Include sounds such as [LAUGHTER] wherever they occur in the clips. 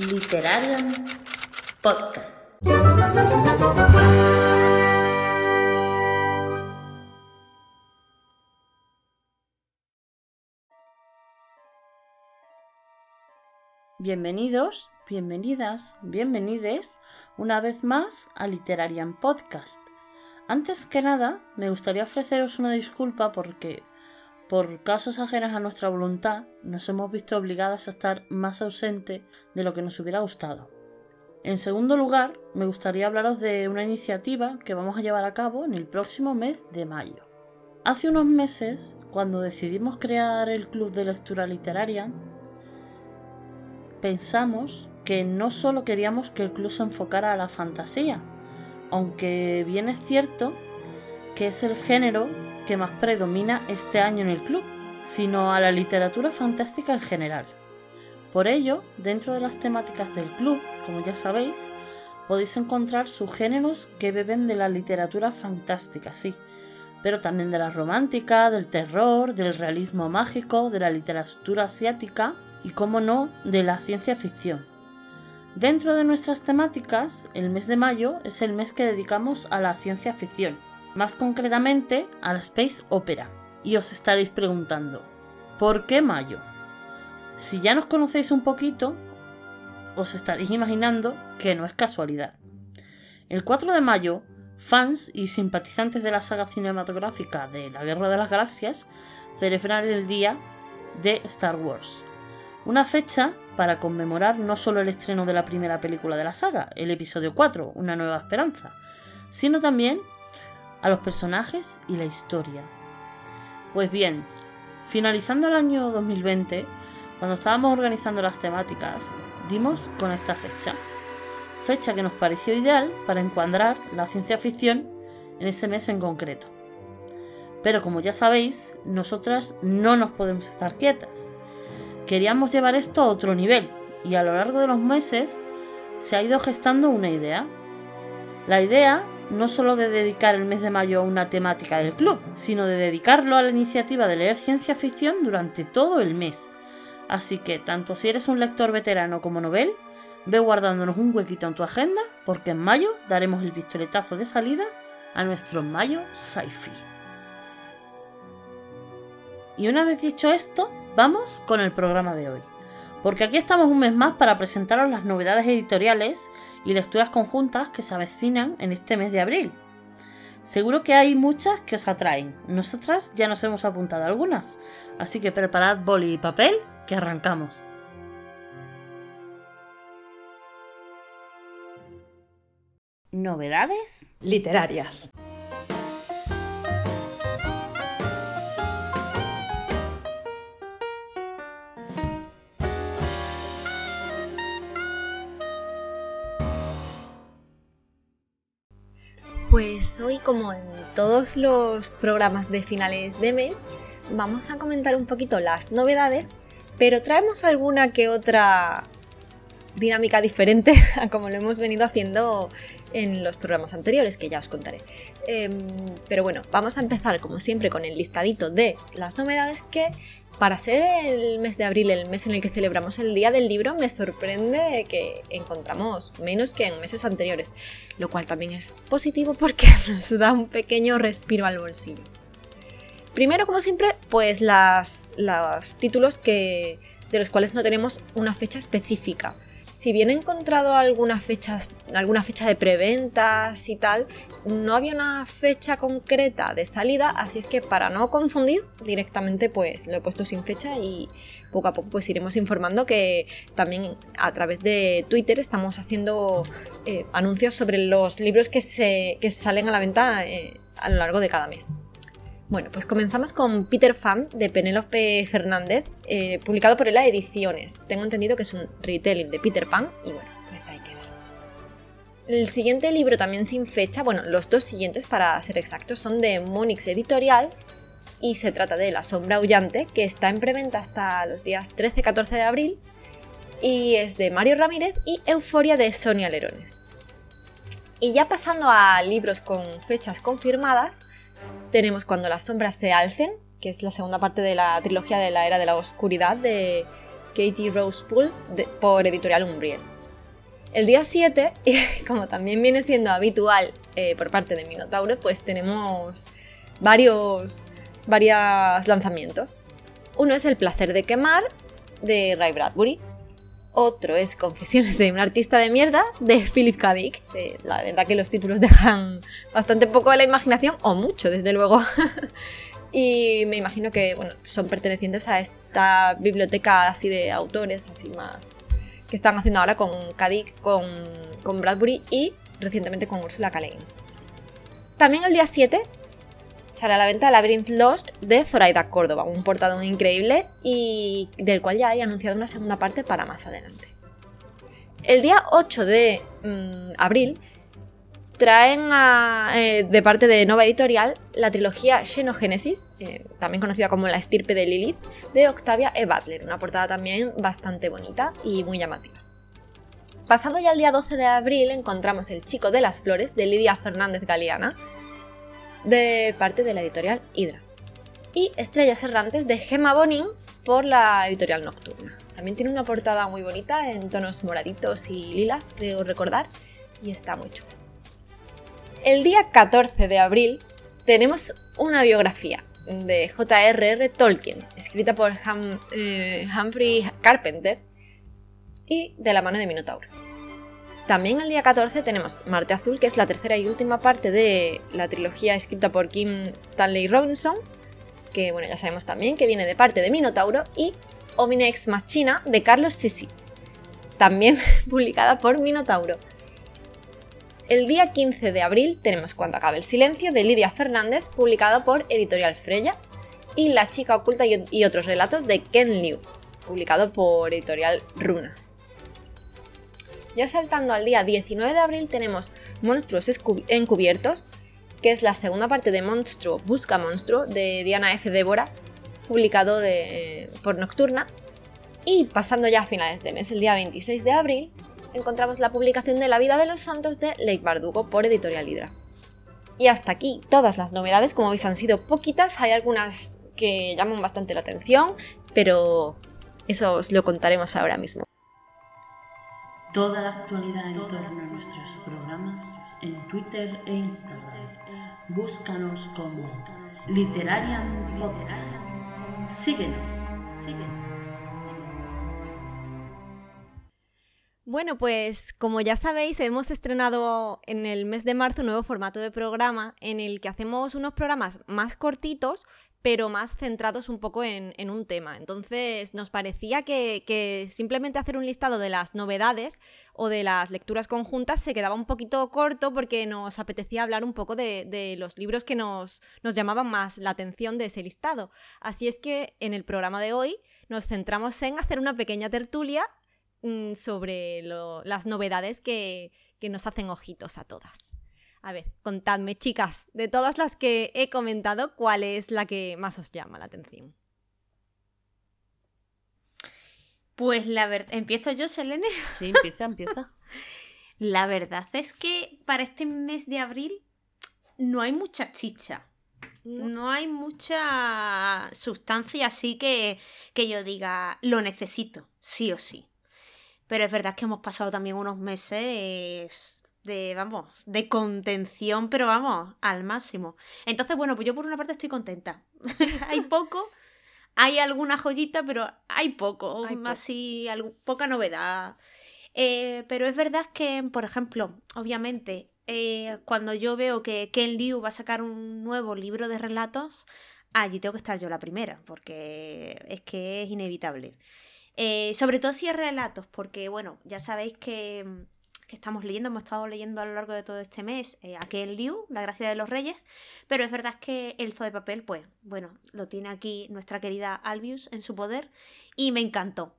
Literarian Podcast. Bienvenidos, bienvenidas, bienvenides una vez más a Literarian Podcast. Antes que nada, me gustaría ofreceros una disculpa porque por casos ajenos a nuestra voluntad, nos hemos visto obligadas a estar más ausentes de lo que nos hubiera gustado. En segundo lugar, me gustaría hablaros de una iniciativa que vamos a llevar a cabo en el próximo mes de mayo. Hace unos meses, cuando decidimos crear el Club de Lectura Literaria, pensamos que no solo queríamos que el club se enfocara a la fantasía, aunque bien es cierto que es el género que más predomina este año en el club, sino a la literatura fantástica en general. Por ello, dentro de las temáticas del club, como ya sabéis, podéis encontrar subgéneros que beben de la literatura fantástica, sí, pero también de la romántica, del terror, del realismo mágico, de la literatura asiática y, como no, de la ciencia ficción. Dentro de nuestras temáticas, el mes de mayo es el mes que dedicamos a la ciencia ficción, más concretamente a la Space Opera. Y os estaréis preguntando, ¿por qué mayo? Si ya nos conocéis un poquito, os estaréis imaginando que no es casualidad. El 4 de mayo, fans y simpatizantes de la saga cinematográfica de la Guerra de las Galaxias celebran el día de Star Wars, una fecha para conmemorar no solo el estreno de la primera película de la saga, el episodio 4, Una nueva esperanza, sino también a los personajes y la historia. Pues bien, finalizando el año 2020, cuando estábamos organizando las temáticas, dimos con esta fecha. Fecha que nos pareció ideal para encuadrar la ciencia ficción en ese mes en concreto. Pero como ya sabéis, nosotras no nos podemos estar quietas. Queríamos llevar esto a otro nivel y a lo largo de los meses se ha ido gestando una idea. La idea no solo de dedicar el mes de mayo a una temática del club, sino de dedicarlo a la iniciativa de leer ciencia ficción durante todo el mes. Así que, tanto si eres un lector veterano como novel, ve guardándonos un huequito en tu agenda, porque en mayo daremos el pistoletazo de salida a nuestro Mayo Sci-Fi. Y una vez dicho esto, vamos con el programa de hoy. Porque aquí estamos un mes más para presentaros las novedades editoriales y lecturas conjuntas que se avecinan en este mes de abril. Seguro que hay muchas que os atraen. Nosotras ya nos hemos apuntado algunas. Así que preparad boli y papel, que arrancamos. Novedades literarias. Hoy, como en todos los programas de finales de mes, vamos a comentar un poquito las novedades, pero traemos alguna que otra dinámica diferente [LAUGHS] a como lo hemos venido haciendo en los programas anteriores, que ya os contaré. Em, pero bueno, vamos a empezar como siempre con el listadito de las novedades que para ser el mes de abril, el mes en el que celebramos el Día del Libro, me sorprende que encontramos menos que en meses anteriores, lo cual también es positivo porque [LAUGHS] nos da un pequeño respiro al bolsillo. Primero, como siempre, pues los títulos que, de los cuales no tenemos una fecha específica. Si bien he encontrado algunas fechas, alguna fecha de preventas y tal, no había una fecha concreta de salida, así es que para no confundir, directamente pues lo he puesto sin fecha y poco a poco pues iremos informando que también a través de Twitter estamos haciendo eh, anuncios sobre los libros que, se, salen a la venta eh, a lo largo de cada mes. Bueno, pues comenzamos con Peter Fan de Penélope Fernández, eh, publicado por ELA Ediciones. Tengo entendido que es un retelling de Peter Pan y bueno, pues ahí queda. El siguiente libro también sin fecha, bueno, los dos siguientes para ser exactos, son de Monix Editorial y se trata de La Sombra Aullante, que está en preventa hasta los días 13-14 de abril y es de Mario Ramírez y Euforia de Sonia Lerones. Y ya pasando a libros con fechas confirmadas, tenemos Cuando las sombras se alcen, que es la segunda parte de la trilogía de la Era de la Oscuridad de Katie Rose Poole por editorial Umbriel. El día 7, [LAUGHS] como también viene siendo habitual eh, por parte de Minotauro, pues tenemos varios, varios lanzamientos. Uno es El placer de quemar, de Ray Bradbury. Otro es Confesiones de un artista de mierda, de Philip K. Dick. la verdad que los títulos dejan bastante poco a la imaginación, o mucho, desde luego. [LAUGHS] y me imagino que bueno, son pertenecientes a esta biblioteca así de autores, así más que están haciendo ahora con Kadik, con, con Bradbury y recientemente con Ursula K. También el día 7 sale a la venta Labyrinth Lost de Zoraida Córdoba, un portadón increíble y del cual ya hay anunciado una segunda parte para más adelante. El día 8 de mm, abril traen eh, de parte de Nova Editorial la trilogía Xenogénesis, eh, también conocida como La estirpe de Lilith, de Octavia E. Butler, una portada también bastante bonita y muy llamativa. Pasado ya el día 12 de abril encontramos El chico de las flores de Lidia Fernández Galeana, de parte de la editorial Hydra. Y Estrellas errantes de Gemma Bonin por la editorial Nocturna. También tiene una portada muy bonita en tonos moraditos y lilas, creo recordar, y está muy chulo. El día 14 de abril tenemos una biografía de J.R.R. Tolkien, escrita por eh, Humphrey Carpenter y de la mano de Minotauro. También el día 14 tenemos Marte Azul, que es la tercera y última parte de la trilogía escrita por Kim Stanley Robinson, que bueno, ya sabemos también que viene de parte de Minotauro, y Omine Ex Machina de Carlos Sisi, también [LAUGHS] publicada por Minotauro. El día 15 de abril tenemos Cuando acabe el silencio de Lidia Fernández, publicado por Editorial Freya, y La chica oculta y otros relatos de Ken Liu, publicado por Editorial Runas. Ya saltando al día 19 de abril tenemos Monstruos Encubiertos, que es la segunda parte de Monstruo Busca Monstruo de Diana F. Débora, publicado por Nocturna. Y pasando ya a finales de mes, el día 26 de abril, encontramos la publicación de La vida de los santos de Lake Bardugo por Editorial Hydra. Y hasta aquí todas las novedades, como veis han sido poquitas, hay algunas que llaman bastante la atención, pero eso os lo contaremos ahora mismo. Toda la actualidad en torno a nuestros programas en Twitter e Instagram. Búscanos como Literarian Podcast. Síguenos, síguenos. Bueno, pues como ya sabéis, hemos estrenado en el mes de marzo un nuevo formato de programa en el que hacemos unos programas más cortitos, pero más centrados un poco en, un tema. Entonces nos parecía que, simplemente hacer un listado de las novedades o de las lecturas conjuntas se quedaba un poquito corto porque nos apetecía hablar un poco de, los libros que nos, llamaban más la atención de ese listado. Así es que en el programa de hoy nos centramos en hacer una pequeña tertulia mm, sobre las novedades que nos hacen ojitos a todas. A ver, contadme, chicas, de todas las que he comentado, ¿cuál es la que más os llama la atención? Pues la verdad. ¿Empiezo yo, Selene? Sí, [LAUGHS] empieza, empieza. la verdad es que para este mes de abril no hay mucha chicha. No, hay mucha sustancia así que, que yo diga, lo necesito, sí o sí. Pero es verdad que hemos pasado también unos meses de, vamos, de contención, pero vamos, al máximo. Entonces, bueno, pues yo por una parte estoy contenta. [LAUGHS] hay poco, hay alguna joyita, pero hay poco, así, poca novedad. Eh, pero es verdad que, por ejemplo, obviamente, eh, cuando yo veo que Ken Liu va a sacar un nuevo libro de relatos, allí tengo que estar yo la primera, porque es que es inevitable. Eh, sobre todo si es relatos, porque bueno, ya sabéis que que estamos leyendo, hemos estado leyendo a lo largo de todo este mes eh, a Ken Liu, La Gracia de los Reyes, pero es verdad que el zoo de papel, pues bueno, lo tiene aquí nuestra querida Albius en su poder y me encantó.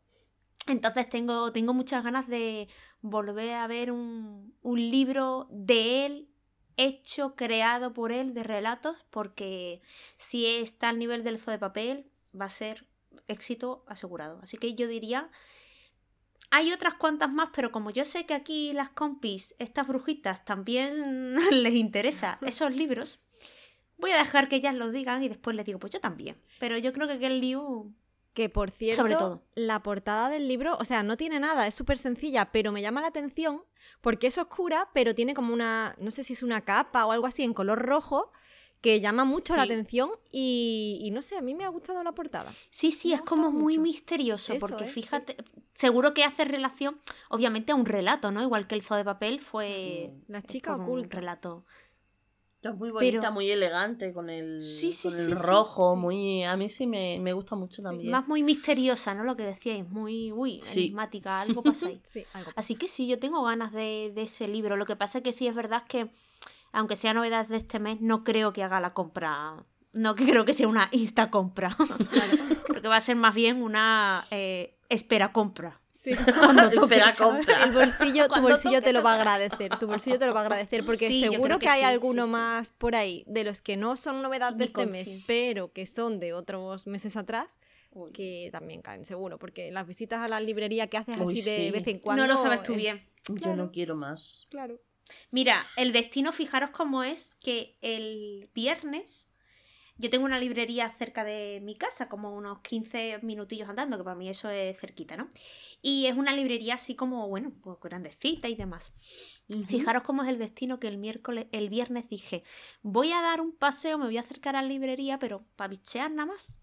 Entonces tengo, tengo muchas ganas de volver a ver un, un libro de él hecho, creado por él, de relatos, porque si está al nivel del zoo de papel, va a ser éxito asegurado. Así que yo diría hay otras cuantas más, pero como yo sé que aquí las compis, estas brujitas, también [LAUGHS] les interesa esos libros, voy a dejar que ellas los digan y después les digo, pues yo también. Pero yo creo que el Liu Que por cierto, Sobre todo. la portada del libro, o sea, no tiene nada, es súper sencilla, pero me llama la atención porque es oscura, pero tiene como una, no sé si es una capa o algo así en color rojo, que llama mucho la atención y, y no sé, a mí me ha gustado la portada. Sí, sí, Me es como muy mucho. misterioso, Eso porque es, sí. fíjate, seguro que hace relación, obviamente, a un relato, ¿no? Igual que el zoo de papel fue La eh, chica por un oculta. relato. Es muy bonita, Pero- muy elegante, con el, Sí, sí, con sí, el sí, rojo, sí. muy... A mí sí me, me gusta mucho también. Más muy misteriosa, ¿no? Lo que decíais, muy, uy, Sí. enigmática, algo pasa ahí. [LAUGHS] Sí, algo. Así que sí, yo tengo ganas de, de ese libro. Lo que pasa es que sí es verdad que, aunque sea novedad de este mes, no creo que haga la compra. No [LAUGHS] creo que sea una insta compra. [LAUGHS] creo que va a ser más bien una eh, [LAUGHS] espera compra. Sí. Cuando Espera, compra. El bolsillo, tu bolsillo toque, te lo va a agradecer, tu bolsillo te lo va a agradecer, porque Sí, seguro que, que hay sí, alguno sí, sí. más por ahí de los que no son novedad de Ni este mes, pero que son de otros meses atrás, Uy. que también caen seguro, porque las visitas a la librería que haces Uy, así de sí. vez en cuando... No lo sabes tú es- bien. Yo Claro. no quiero más. Claro. Mira, el destino, fijaros cómo es que el viernes yo tengo una librería cerca de mi casa, como unos 15 minutillos andando, que para mí eso es cerquita, ¿no? Y es una librería así como, bueno, pues grandecita y demás. Fijaros cómo es el destino que el miércoles, el viernes dije, voy a dar un paseo, me voy a acercar a la librería, pero para bichear nada más.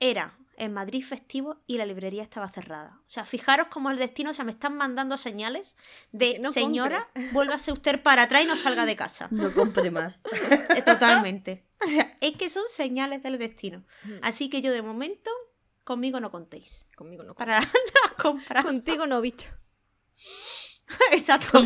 Era en Madrid festivo y la librería estaba cerrada. O sea, fijaros cómo el destino, o sea, me están mandando señales de no señora, [LAUGHS] vuélvase usted para atrás y no salga de casa. No compre más. Eh, Totalmente. [LAUGHS] O sea, es que son señales del destino. Así que yo de momento, conmigo no contéis. Conmigo no. Para [LAUGHS] las compras. Contigo no, bicho. Exacto.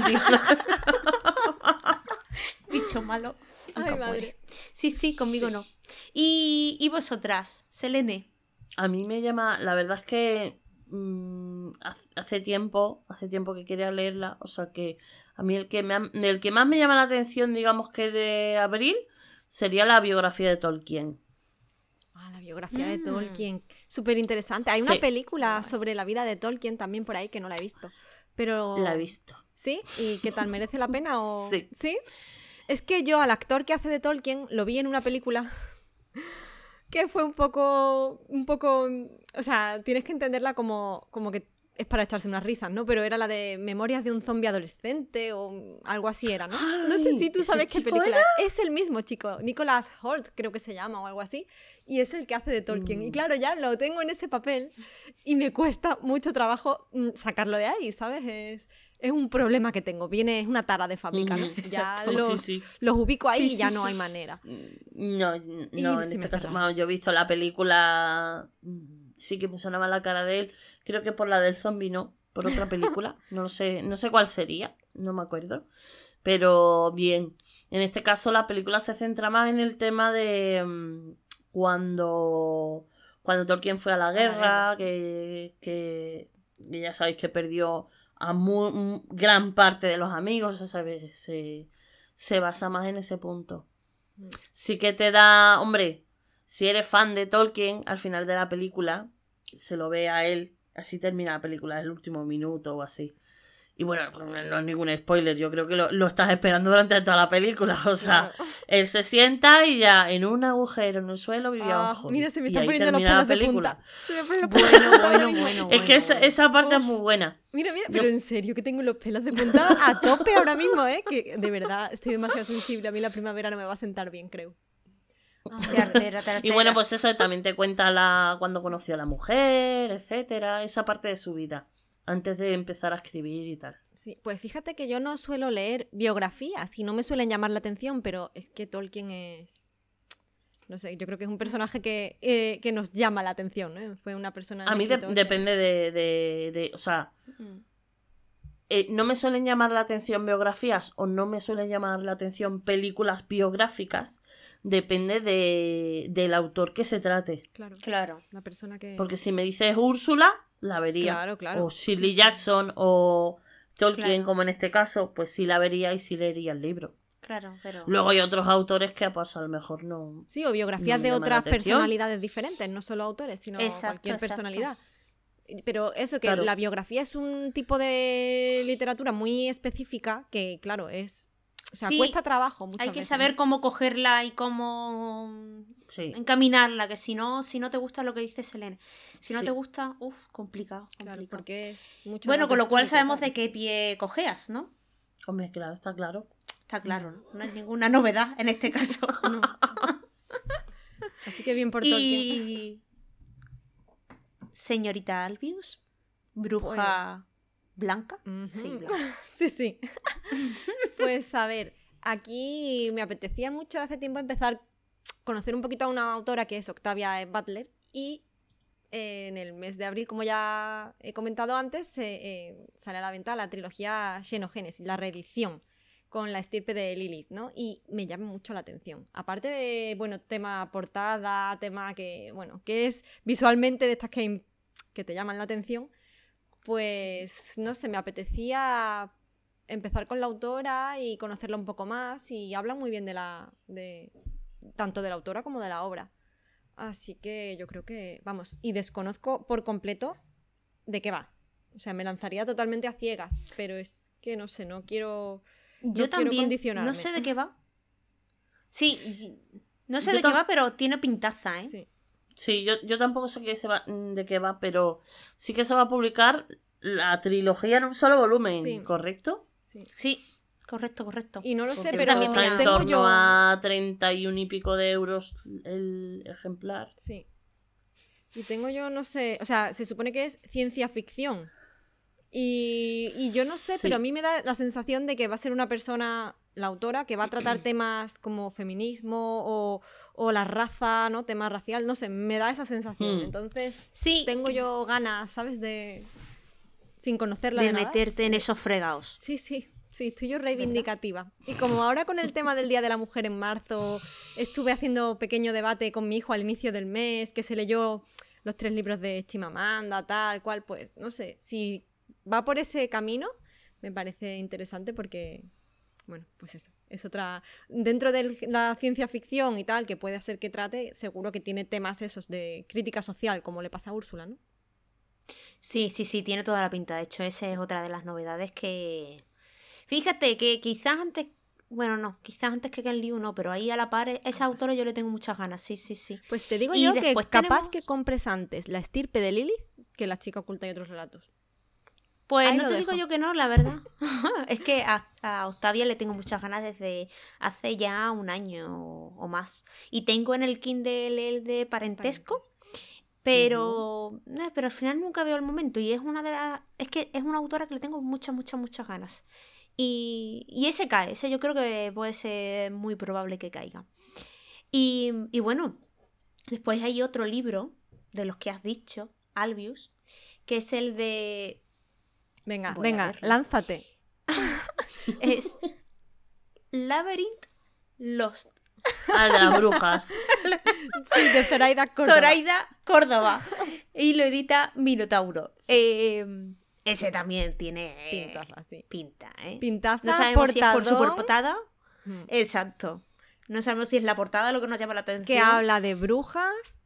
Bicho malo. Ay, madre. Sí, sí, conmigo no. ¿Y, y vosotras, Selene? A mí me llama, la verdad es que mm, hace tiempo, hace tiempo que quería leerla, o sea que a mí el que, me ha- el que más me llama la atención, digamos que de abril, sería la biografía de Tolkien. Ah, la biografía de Mm. Tolkien. Súper interesante. Hay Sí. una película sobre la vida de Tolkien también por ahí que no la he visto. Pero... La he visto. ¿Sí? ¿Y qué tal? ¿Merece la pena o...? Sí. Es que yo al actor que hace de Tolkien lo vi en una película que fue un poco... un poco... O sea, tienes que entenderla como, como que es para echarse unas risas, ¿no? Pero era la de Memorias de un zombie adolescente o algo así era, ¿no? no sé si tú ¿ese sabes qué película es. el mismo chico, Nicholas Holt creo que se llama o algo así, y es el que hace de Tolkien. Y Mm. claro, ya lo tengo en ese papel y me cuesta mucho trabajo mm, sacarlo de ahí, ¿sabes? Es, es un problema que tengo, viene, es una tara de fábrica, ¿no? Ujú, Ya sí, los, sí. los ubico ahí Sí, y sí, ya no sí. hay manera. No, n- Y no, en este caso, vamos, yo he visto la película, mm, sí que me sonaba la cara de él, creo que por la del zombie no, por otra [LAUGHS] película, no lo sé, no sé cuál sería, no me acuerdo, pero bien, en este caso la película se centra más en el tema de mm, cuando, cuando Tolkien fue a la guerra, guerra. que, que que ya sabéis que perdió a mu- mu- gran parte de los amigos, sea, se, se, basa más en ese punto. Mm. Sí que te da, hombre, si eres fan de Tolkien, al final de la película, se lo ve a él, así termina la película, el último minuto o así. Y bueno, no es ningún spoiler, yo creo que lo, lo estás esperando durante toda la película, [LAUGHS] o sea, Claro. él se sienta y ya en un agujero en el suelo vivía Ah, un mira, se me están poniendo los pelos de película. punta. Se me ponen los pelos Bueno, de punta ahora bueno, mismo. bueno. Es que esa, esa parte es muy buena. Mira, mira, Yo- pero en serio que tengo los pelos de punta a tope ahora mismo, ¿eh? Que de verdad estoy demasiado sensible. A mí la primavera no me va a sentar bien, creo. Te altera, te Y bueno, pues eso también te cuenta la cuando conoció a la mujer, etcétera, esa parte de su vida, antes de empezar a escribir y tal. Sí, pues fíjate que yo no suelo leer biografías y no me suelen llamar la atención, pero es que Tolkien es... No sé, yo creo que es un personaje que, eh, que nos llama la atención, ¿no? Fue una persona... A mí de- escritor que- depende de, de, de- o sea, Mm. eh, no me suelen llamar la atención biografías o no me suelen llamar la atención películas biográficas, depende de, del autor que se trate. Claro, Claro. la persona que... Porque si me dices Úrsula, la vería. Claro, claro. O Shirley Jackson o Tolkien, Claro. como en este caso, pues sí la vería y sí leería el libro. Claro, pero. Luego hay otros autores que pues a lo mejor no. Sí, o biografías de otras personalidades diferentes, no solo autores, sino Exacto, cualquier exacto. personalidad. Pero eso, que Claro. la biografía es un tipo de literatura muy específica que, claro, es O sea, Sí, cuesta trabajo muchas Hay que veces, saber ¿no? cómo cogerla y cómo Sí. encaminarla, que si no, si no te gusta lo que dice Selene, si no Sí. te gusta, uff, complicado, Claro, porque es mucho bueno, con lo cual sabemos de qué pie cojeas, ¿no? Hombre, claro, está claro. Está claro, ¿no? No hay ninguna novedad en este caso. [LAUGHS] No. Así que bien por Tolkien. y señorita Albius, bruja blanca. Sí, [LAUGHS] blanca. Sí, sí. pues a ver, aquí me apetecía mucho hace tiempo empezar a conocer un poquito a una autora que es Octavia Butler y eh, en el mes de abril, como ya he comentado antes, eh, eh, sale a la venta la trilogía Xenogénesis, la reedición con la estirpe de Lilith, ¿no? Y me llama mucho la atención. Aparte de, bueno, tema portada, tema que, bueno, que es visualmente de estas que, que te llaman la atención, pues, no sé, me apetecía empezar con la autora y conocerla un poco más y habla muy bien de la, de, tanto de la autora como de la obra. Así que yo creo que, vamos, y desconozco por completo de qué va. O sea, me lanzaría totalmente a ciegas, pero es que no sé, no quiero... Yo No también. No sé de qué va. Sí, no sé Yo de qué va, pero tiene pintaza, ¿eh? Sí. Sí, yo, yo tampoco sé qué se va, mm, de qué va, pero sí que se va a publicar la trilogía en un solo volumen, Sí. ¿correcto? sí. Sí, correcto, correcto. Y no lo sé, pero también está en torno yo... a 31 y pico de euros el ejemplar. Sí. Y tengo yo, no sé, o sea, se supone que es ciencia ficción. Y, y yo no sé, Sí. pero a mí me da la sensación de que va a ser una persona, la autora, que va a tratar [CLEARS THROAT] temas como feminismo o, o la raza, ¿no? Tema racial, no sé, me da esa sensación. Hmm. Entonces, Sí, tengo yo ganas, ¿sabes? De... Sin conocerla de, de nada. meterte en esos fregados. Sí, sí, sí, estoy yo reivindicativa. Y como ahora con el tema del Día de la Mujer en marzo, estuve haciendo pequeño debate con mi hijo al inicio del mes, que se leyó los tres libros de Chimamanda, tal cual, pues no sé, si va por ese camino, me parece interesante porque, bueno, pues eso, es otra... Dentro de la ciencia ficción y tal, que puede hacer que trate, seguro que tiene temas esos de crítica social, como le pasa a Úrsula, ¿no? Sí, sí, sí, tiene toda la pinta. De hecho, esa es otra de las novedades que. Fíjate que quizás antes. Bueno, no, quizás antes que Ken Liu no, pero ahí a la par, esa autora yo le tengo muchas ganas, sí, sí, sí. Pues te digo Y yo que capaz tenemos- que compres antes la estirpe de Lilith que la chica oculta y otros relatos. Pues Ahí no te digo yo que no, la verdad. [LAUGHS] es que a, a Octavia le tengo muchas ganas desde hace ya un año o, o más. Y tengo en el Kindle el de parentesco, pero, eh, pero al final nunca veo el momento. Y es una de las. Es que es una autora que le tengo muchas, muchas, muchas ganas. Y, y ese cae, ese yo creo que puede ser muy probable que caiga. Y, y bueno, después hay otro libro de los que has dicho, Albius, que es el de Venga, Voy venga, lánzate. [LAUGHS] es Labyrinth Lost. Ah, de las brujas. [LAUGHS] Sí, de Zoraida Córdoba. Zoraida Córdoba. Y lo edita Minotauro. Eh, ese también tiene eh, Pintaza, sí. pinta, ¿eh? Pintaza, no sabemos si es por su portada. mm, Exacto. No sabemos si es la portada lo que nos llama la atención. que habla de brujas.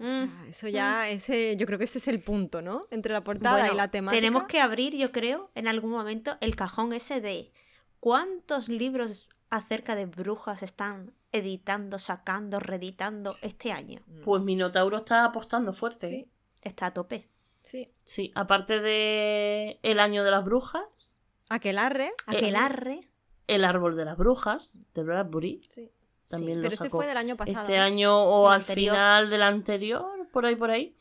O Mm. sea, eso ya, ese, yo creo que ese es el punto, ¿no? Entre la portada Bueno, y la temática. Tenemos que abrir, yo creo, en algún momento el cajón ese de cuántos libros acerca de brujas están editando, sacando, reeditando este año. Pues Minotauro está apostando fuerte. Sí, ¿eh? Está a tope. sí. Sí, aparte de El año de las brujas, Aquelarre. Aquelarre. El árbol de las brujas, de Bradbury, Sí. También Sí, lo pero ese sacó fue del año pasado. este ¿no? año o Del al anterior. final del anterior, por ahí, por ahí.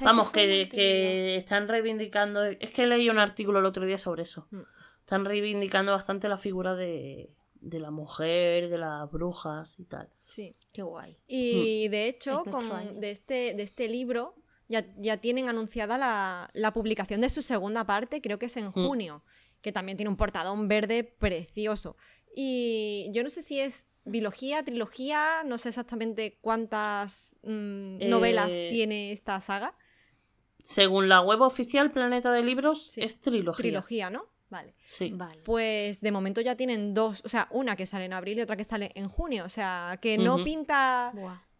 Vamos, que, que están reivindicando. Es que leí un artículo el otro día sobre eso. Mm. Están reivindicando bastante la figura de, de la mujer, de las brujas y tal. Sí. Qué guay. Y de hecho, Es con, de, este, de este libro ya, ya tienen anunciada la, la publicación de su segunda parte, creo que es en Mm. junio, que también tiene un portadón verde precioso. Y yo no sé si es biología, trilogía, no sé exactamente cuántas mm, Eh, novelas tiene esta saga. Según la web oficial Planeta de Libros, Sí. es trilogía. Trilogía, ¿no? Vale. Sí. Vale. Pues de momento ya tienen dos, o sea, una que sale en abril y otra que sale en junio. O sea, que no pinta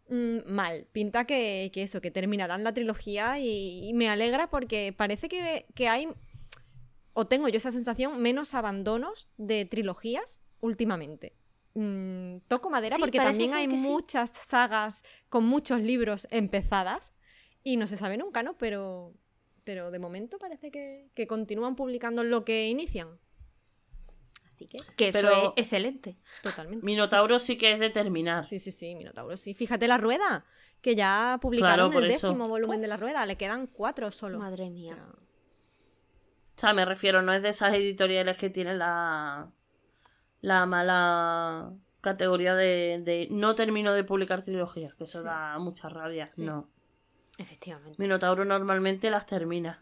mm, mal. Pinta que, que eso, que terminarán la trilogía y, y me alegra porque parece que, que hay, o tengo yo esa sensación, menos abandonos de trilogías últimamente. Mm, toco madera Sí, porque también hay sí. muchas sagas con muchos libros empezadas y no se sabe nunca, ¿no? Pero, pero de momento parece que, que continúan publicando lo que inician. Así que, Que eso Pero- es excelente. totalmente. Minotauro sí que es de terminar. Sí, sí, sí, Minotauro, sí. Fíjate la rueda, que ya publicaron por el eso. décimo volumen de la rueda, le quedan cuatro solo. Madre O mía. sea, O sea, me refiero, no es de esas editoriales que tienen la, la mala categoría de, de no termino de publicar trilogías, que eso Sí. da mucha rabia. Sí. No. Efectivamente. Minotauro normalmente las termina.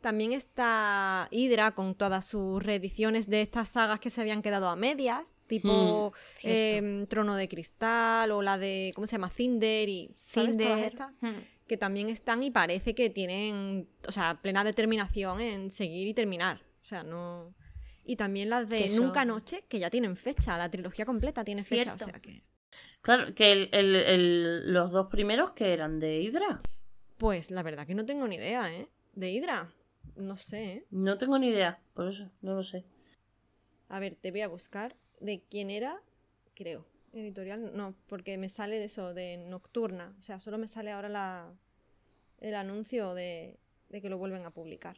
También está Hydra con todas sus reediciones de estas sagas que se habían quedado a medias, tipo cierto. em, Trono de Cristal o la de, ¿cómo se llama? Cinder y ¿sabes? Todas Cinder. estas Hmm. que también están y parece que tienen, o sea, plena determinación en seguir y terminar. O sea, no... Y también las de eso- Nunca Noche, que ya tienen fecha, la trilogía completa tiene fecha, o Cierto. sea que... Claro, que el- el- el- los dos primeros que eran de Hydra. Pues la verdad que no tengo ni idea, ¿eh? De Hydra. No sé, ¿eh? No tengo ni idea, por eso, no lo sé. A ver, te voy a buscar de quién era, creo. Editorial, no, porque me sale de eso, de Nocturna. O sea, solo me sale ahora la, el anuncio de, de que lo vuelven a publicar.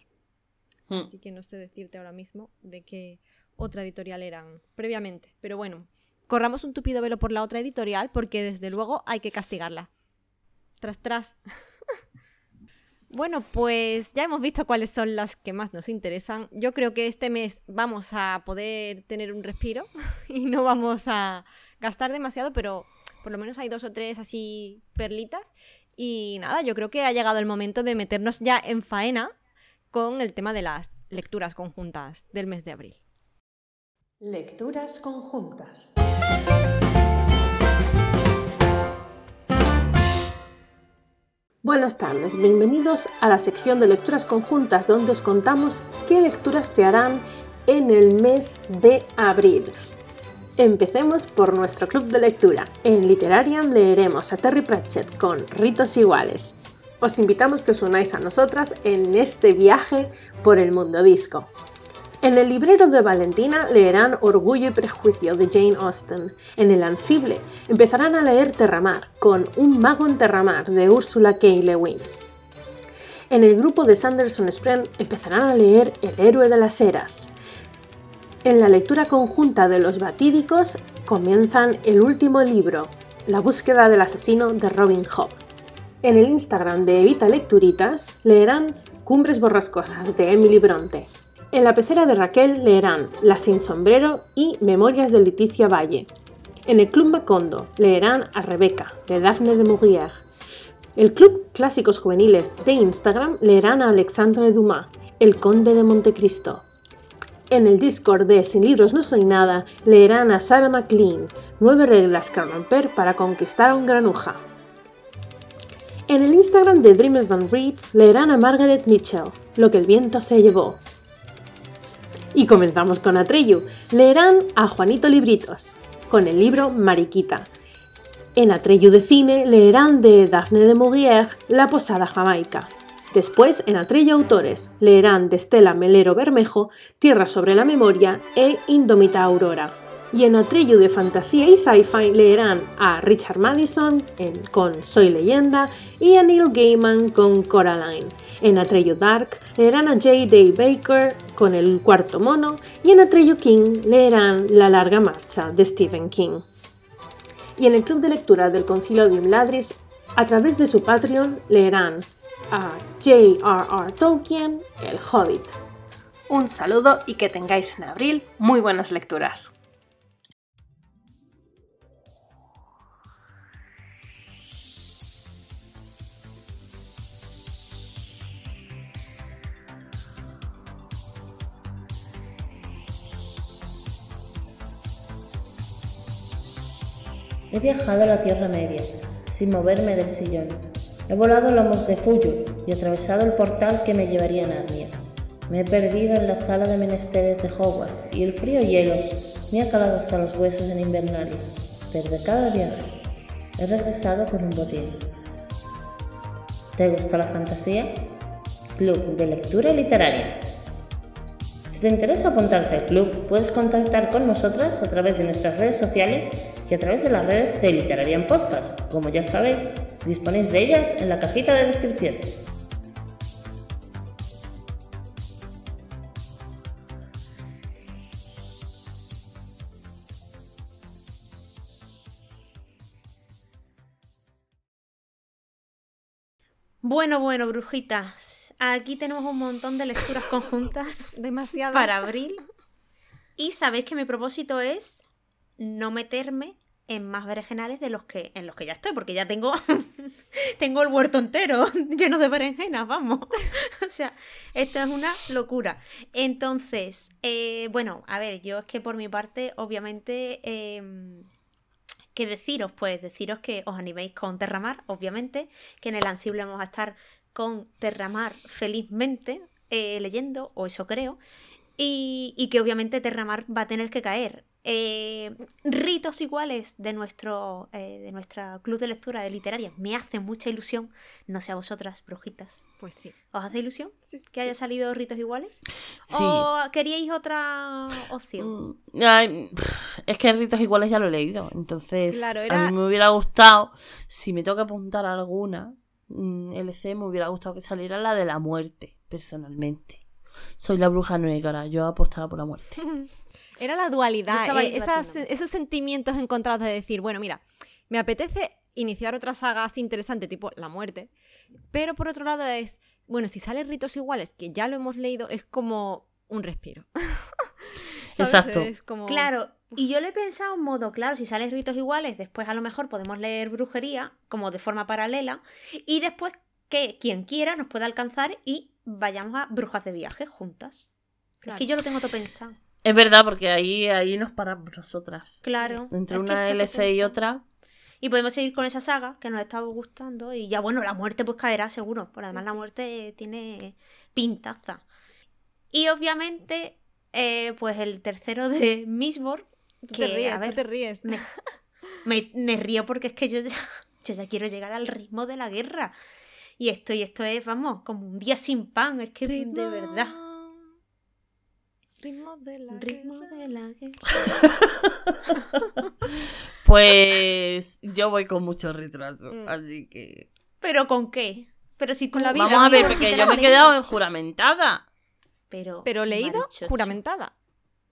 Hmm. Así que no sé decirte ahora mismo de qué otra editorial eran previamente. Pero bueno, corramos un tupido velo por la otra editorial porque desde luego hay que castigarla. Tras, tras. [LAUGHS] Bueno, pues ya hemos visto cuáles son las que más nos interesan. Yo creo que este mes vamos a poder tener un respiro [LAUGHS] y no vamos a gastar demasiado, pero por lo menos hay dos o tres así perlitas. Y nada, yo creo que ha llegado el momento de meternos ya en faena con el tema de las lecturas conjuntas del mes de abril. Lecturas conjuntas. Buenas tardes, bienvenidos a la sección de lecturas conjuntas donde os contamos qué lecturas se harán en el mes de abril. Empecemos por nuestro club de lectura. En Literarian leeremos a Terry Pratchett con Ritos Iguales. Os invitamos que os unáis a nosotras en este viaje por el mundo disco. En el librero de Valentina leerán Orgullo y Prejuicio de Jane Austen. En el Ansible empezarán a leer Terramar con Un mago en Terramar de Ursula K. Le Guin. En el grupo de Sanderson Spren empezarán a leer El héroe de las eras. En la lectura conjunta de los batídicos comienzan el último libro, La búsqueda del asesino de Robin Hood. En el Instagram de Evita Lecturitas leerán Cumbres borrascosas de Emily Bronte. En la pecera de Raquel leerán La sin sombrero y Memorias de Leticia Valle. En el Club Macondo leerán a Rebeca, de Daphne de Maurier. El Club Clásicos Juveniles de Instagram leerán a Alexandre Dumas, El Conde de Montecristo. En el Discord de Sin Libros No Soy Nada leerán a Sarah McLean, Nueve reglas que romper para conquistar a un granuja. En el Instagram de Dreamers Don't Reads leerán a Margaret Mitchell, Lo que el viento se llevó. Y comenzamos con Atreyu. Leerán a Juanito Libritos, con el libro Mariquita. En Atreyu de Cine leerán de Daphne de Maurier La Posada Jamaica. Después, en Atreyu Autores, leerán de Estela Melero Bermejo Tierra sobre la Memoria e Indómita Aurora. Y en Atreyu de Fantasía y Sci-Fi leerán a Richard Madison con Soy Leyenda y a Neil Gaiman con Coraline. En Atreyu Dark leerán a J.D. Baker con El Cuarto Mono y en Atreyu King leerán La Larga Marcha de Stephen King. Y en el club de lectura del Concilio de Imladris, a través de su Patreon, leerán a J.R.R. Tolkien, El Hobbit. Un saludo y que tengáis en abril muy buenas lecturas. He viajado a la Tierra Media, sin moverme del sillón. He volado lomos de Fuyur y atravesado el portal que me llevaría a Narnia. Me he perdido en la sala de menesteres de Hogwarts y el frío hielo me ha calado hasta los huesos en Invernalia. Pero de cada viaje he regresado con un botín. ¿Te gusta la fantasía? Club de Lectura Literaria. Si te interesa apuntarte al club, puedes contactar con nosotras a través de nuestras redes sociales y a través de las redes de Literarian Podcast. Como ya sabéis, disponéis de ellas en la cajita de descripción. Bueno, bueno, brujitas. Aquí tenemos un montón de lecturas conjuntas [LAUGHS] Demasiado. para abril. Y sabéis que mi propósito es no meterme en más berenjenales de los que en los que ya estoy, porque ya tengo [LAUGHS] tengo el huerto entero [LAUGHS] lleno de berenjenas, vamos. [LAUGHS] o sea, esto es una locura. Entonces, eh, bueno, a ver, yo es que por mi parte, obviamente, em, ¿qué deciros? Pues deciros que os animéis con Terramar, obviamente, que en el Ansible vamos a estar con Terramar felizmente eh, leyendo, o eso creo, y, y que obviamente Terramar va a tener que caer. Eh, ritos iguales de nuestro eh, de nuestra club de lectura de literaria me hace mucha ilusión no sé a vosotras brujitas Pues sí. os hace ilusión Sí, que haya salido ritos iguales Sí. o queríais otra opción Mm, ay, es que ritos iguales ya lo he leído. Entonces, Claro, a mí me hubiera gustado, si me tengo que apuntar a alguna, mm, LC, me hubiera gustado que saliera la de la muerte, personalmente. Soy la bruja negra, yo apostaba por la muerte. [LAUGHS] Era la dualidad, eh, esas- esos sentimientos encontrados de decir, bueno, mira, me apetece iniciar otra saga así interesante, tipo La Muerte, pero por otro lado es, bueno, si salen ritos iguales, que ya lo hemos leído, es como un respiro. [LAUGHS] Exacto. Es como... claro y yo le he pensado en modo claro si salen ritos iguales después a lo mejor podemos leer brujería como de forma paralela y después que quien quiera nos pueda alcanzar y vayamos a brujas de viaje juntas. Es que yo lo tengo todo pensado Es verdad, porque ahí, ahí nos paramos nosotras. claro Entre es una LC y otra. Y podemos seguir con esa saga que nos está gustando. Y ya, bueno, la muerte pues caerá seguro. Por además, la muerte tiene pintaza. Y obviamente, eh, pues el tercero de Mistborn. Tú Que, te ríes, a tú ver, te ríes. me, me- me río porque es que yo ya, yo ya quiero llegar al ritmo de la guerra. Y esto, y esto es, vamos, como un día sin pan. Es que de verdad. Ritmo de la Ritmo guerra. de la guerra. Pues yo voy con mucho retraso, Mm. así que... ¿Pero con qué? Pero si tú Con la vida. Vamos a ver, si porque yo me he quedado en juramentada. Pero, Pero leído, marichocho. juramentada.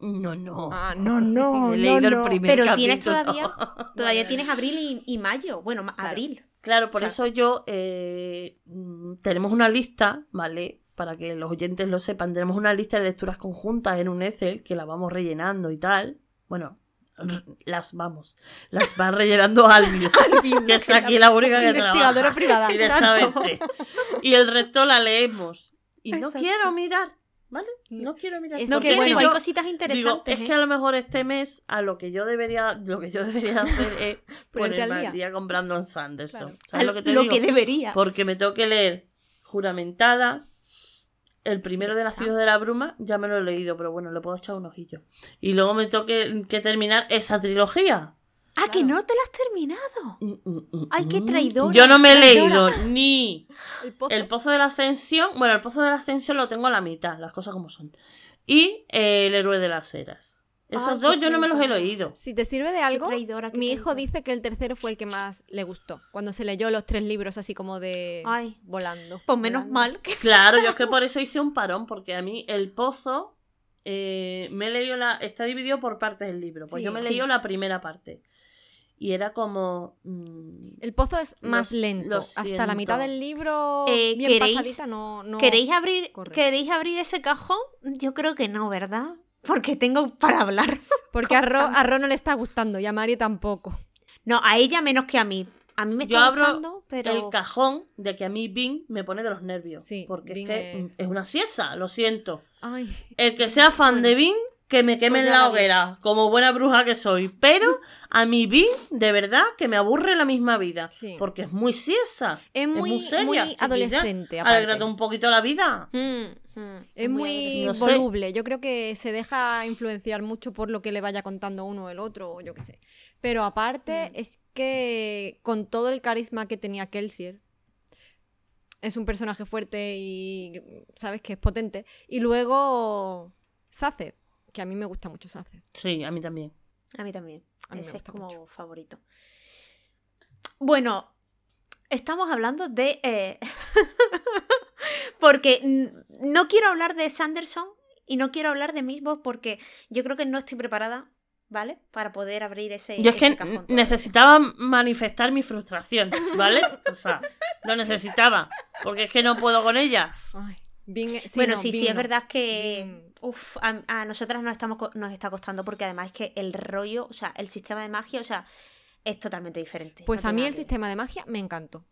No, no. Ah, no, no, [LAUGHS] He leído no, el no. primer Pero tienes capítulo. todavía, [LAUGHS] todavía tienes abril y, y mayo. Bueno, Claro. abril. Claro, por O sea- eso yo eh, mm, tenemos una lista, ¿vale? Para que los oyentes lo sepan, tenemos una lista de lecturas conjuntas en un Excel que la vamos rellenando y tal. Bueno, las vamos, las va [LAUGHS] rellenando Albius, que es aquí la única que Investigadora trabaja privada. directamente. Y el resto la leemos. Y no Exacto. quiero mirar, ¿vale? No quiero mirar. Es No, que bueno, hay cositas digo, interesantes. es ¿eh? que a lo mejor este mes a lo que yo debería, lo que yo debería hacer [LAUGHS] es ponerme al día. día con Brandon Sanderson. Claro. ¿Sabes lo que te lo digo? que debería. Porque me tengo que leer Juramentada. El primero de la ciudad de la bruma ya me lo he leído, pero bueno, le puedo echar un ojillo. Y luego me tengo que, que terminar esa trilogía. Ah, que no te lo has terminado. Mm, mm, mm, Ay, qué mm. traidora, Yo no me he traidora. leído ni El pozo. el Pozo de la Ascensión. Bueno, el Pozo de la Ascensión lo tengo a la mitad, las cosas como son. Y eh, El Héroe de las Eras. Esos Ay, dos yo no me los he leído. Si te sirve de algo, traidora, mi hijo traidora. dice que el tercero fue el que más le gustó. Cuando se leyó los tres libros así como de Ay. volando. Pues menos volando. mal que. Claro, yo es que por eso hice un parón, porque a mí el pozo eh, me he leído la. está dividido por partes del libro. Pues Sí, yo me he sí. leído la primera parte. Y era como. mm, El pozo es más lento. Hasta la mitad del libro, Eh, bien ¿queréis- pasadita, no, no- ¿Queréis abrir, corre. ¿Queréis abrir ese cajón? Yo creo que no, ¿verdad? Porque tengo para hablar. [LAUGHS] Porque a Ro, a Ro no le está gustando y a Mario tampoco. No, a ella menos que a mí. A mí me Yo está abro gustando, pero. el cajón de que a mí Bing me pone de los nervios. Sí, porque Bing es que es- es... una siesa, lo siento. Ay, El que sea fan de Bing, que me queme Pues en la vi. hoguera, como buena bruja que soy. Pero a mi Bing, de verdad, que me aburre la misma vida. Sí. Porque es muy siesa. Es muy- seria, muy chiquilla. adolescente, aparte. Alégrate un poquito la vida. Mm, mm, es muy voluble. Yo creo que se deja influenciar mucho por lo que le vaya contando uno o el otro, o yo qué sé. Pero aparte, Mm. es que con todo el carisma que tenía Kelsier, es un personaje fuerte y sabes que es potente. Y luego Saced, que a mí me gusta mucho Saced. Sí, a mí también. A mí también. A mí me Ese es como mucho. favorito. Bueno, estamos hablando de. eh, [LAUGHS] porque no quiero hablar de Sanderson y no quiero hablar de mismo porque yo creo que no estoy preparada, ¿vale? Para poder abrir ese. Yo es que cajón todavía. necesitaba manifestar mi frustración, ¿vale? O sea, lo necesitaba. Porque es que no puedo con ella. Ay, Bing- sí, bueno, no, sí, sí, es verdad que Bing- uf, a, a nosotras nos, estamos, nos está costando porque además es que el rollo, o sea, el sistema de magia, o sea, es totalmente diferente. Pues no a mí el sistema de magia me encantó.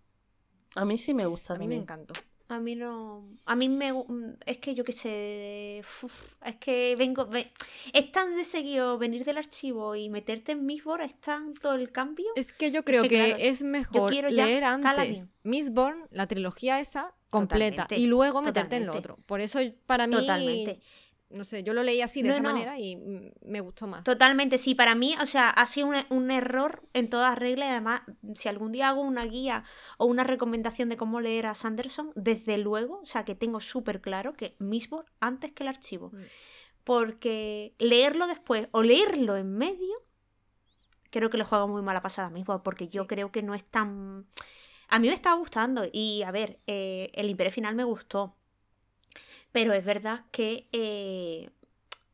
A mí sí me gusta. A mí me encantó. A mí no. A mí me. gu- Es que yo qué sé. uf, es que vengo. ve- es tan de seguido venir del archivo y meterte en Mistborn, es tanto el cambio. Es que yo creo que, que, claro, es mejor ya leer antes. Mistborn, la trilogía esa, completa, Totalmente, y luego meterte en lo otro. Por eso para mí, Totalmente. No sé, yo lo leí así de No, esa no. manera y me gustó más. Totalmente, sí, para mí, o sea, ha sido un, un error en todas reglas. Y además, si algún día hago una guía o una recomendación de cómo leer a Sanderson, desde luego, o sea, que tengo súper claro que Mistborn antes que el archivo. Mm. Porque leerlo después o leerlo en medio, creo que le juega muy mala pasada a porque yo creo que no es tan. A mí me estaba gustando, y a ver, eh, el Imperio Final me gustó. Pero es verdad que. eh,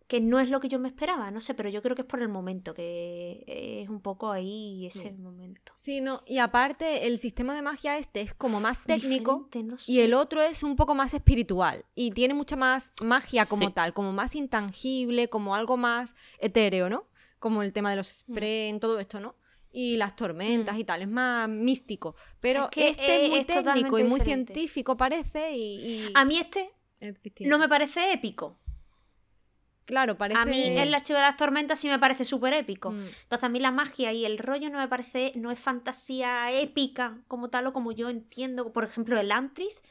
que no es lo que yo me esperaba, no sé, pero yo creo que es por el momento, que es un poco ahí ese Sí. momento. Sí, no, y aparte el sistema de magia este es como más técnico y el otro es un poco más espiritual y tiene mucha más magia como Sí. tal, como más intangible, como algo más etéreo, ¿no? Como el tema de los Mm. spren, todo esto, ¿no? Y las tormentas y tal, es más místico. Pero Es que este es es- muy es técnico y muy diferente. científico parece y... y A mí este es distinto. no me parece épico. Claro, parece... A mí el archivo de las tormentas sí me parece súper épico. Mm. Entonces a mí la magia y el rollo no me parece, no es fantasía épica como tal o como yo entiendo. Por ejemplo, el Antris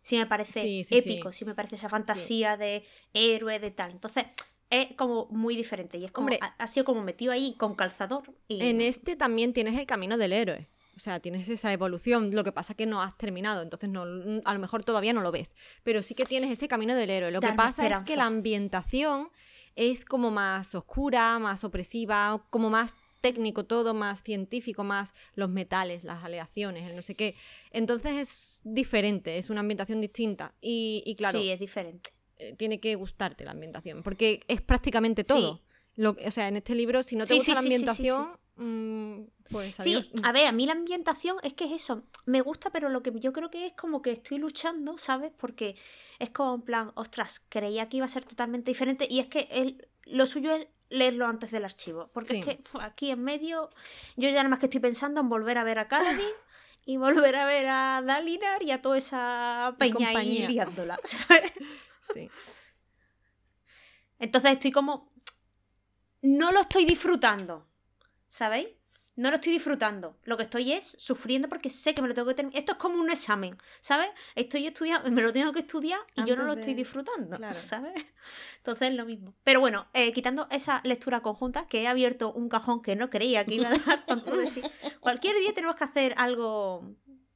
sí me parece Sí, sí, épico, sí. sí. me parece esa fantasía de héroe, de tal. Entonces es como muy diferente y es como, Hombre. ha, ha sido como metido ahí con calzador. Y, En este también tienes el camino del héroe. O sea, tienes esa evolución. Lo que pasa es que no has terminado, entonces no, a lo mejor todavía no lo ves. Pero sí que tienes ese camino del héroe. Lo que pasa es que la ambientación es como más oscura, más opresiva, como más técnico todo, más científico, más los metales, las aleaciones, el no sé qué. Entonces es diferente, es una ambientación distinta. Y, y claro, Sí, es diferente. eh, tiene que gustarte la ambientación, porque es prácticamente todo. Sí. Lo, o sea, en este libro, si no te Sí, gusta sí, la ambientación, mm, pues adiós. Sí, a ver, a mí la ambientación es que es eso. Me gusta, pero lo que yo creo que es como que estoy luchando, ¿sabes? Porque es como en plan, ostras, creía que iba a ser totalmente diferente. Y es que el- lo suyo es leerlo antes del archivo. Porque es que aquí en medio, yo ya nada más que estoy pensando en volver a ver a Kaladin [LAUGHS] y volver a ver a Dalinar y a toda esa Y peña ahí compañía. liándola, [LAUGHS] ¿sabes? Sí. Entonces estoy como. No lo estoy disfrutando. ¿Sabéis? No lo estoy disfrutando. Lo que estoy es sufriendo porque sé que me lo tengo que terminar. Esto es como un examen, ¿sabes? Estoy estudiando, me lo tengo que estudiar y yo no Antes lo de- estoy disfrutando, claro. [LAUGHS] ¿sabes? Entonces es lo mismo. Pero bueno, eh, quitando esa lectura conjunta, que he abierto un cajón que no creía que iba a dar [LAUGHS] tanto de sí. Cualquier día tenemos que hacer algo.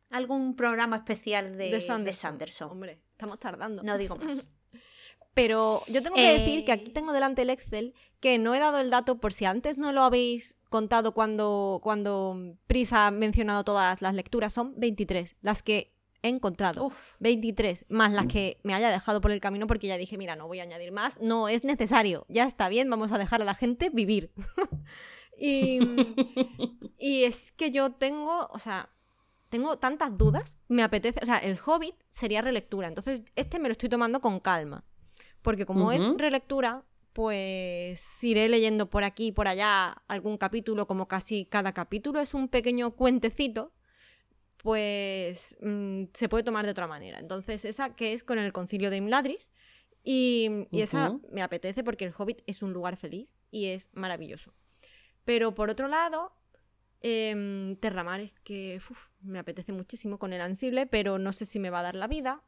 algún programa especial de, de Sanderson. de Sanderson. Hombre, estamos tardando. No digo más. [LAUGHS] Pero yo tengo que decir que Eh, aquí tengo delante el Excel que no he dado el dato por si antes no lo habéis contado cuando, cuando Prisa ha mencionado todas las lecturas. Son 23 las que he encontrado. Uf. 23 más las que me haya dejado por el camino porque ya dije, mira, no voy a añadir más, no es necesario, ya está bien, vamos a dejar a la gente vivir. [LAUGHS] y, y es que yo tengo, o sea, tengo tantas dudas, me apetece, o sea, el Hobbit sería relectura, entonces este me lo estoy tomando con calma, porque como es relectura, pues iré leyendo por aquí y por allá algún capítulo, como casi cada capítulo es un pequeño cuentecito, pues mm, se puede tomar de otra manera. Entonces, esa que es con el concilio de Imladris. Y, y esa me apetece porque el Hobbit es un lugar feliz y es maravilloso. Pero por otro lado, em, Terramar es que uf, me apetece muchísimo con el ansible, pero no sé si me va a dar la vida.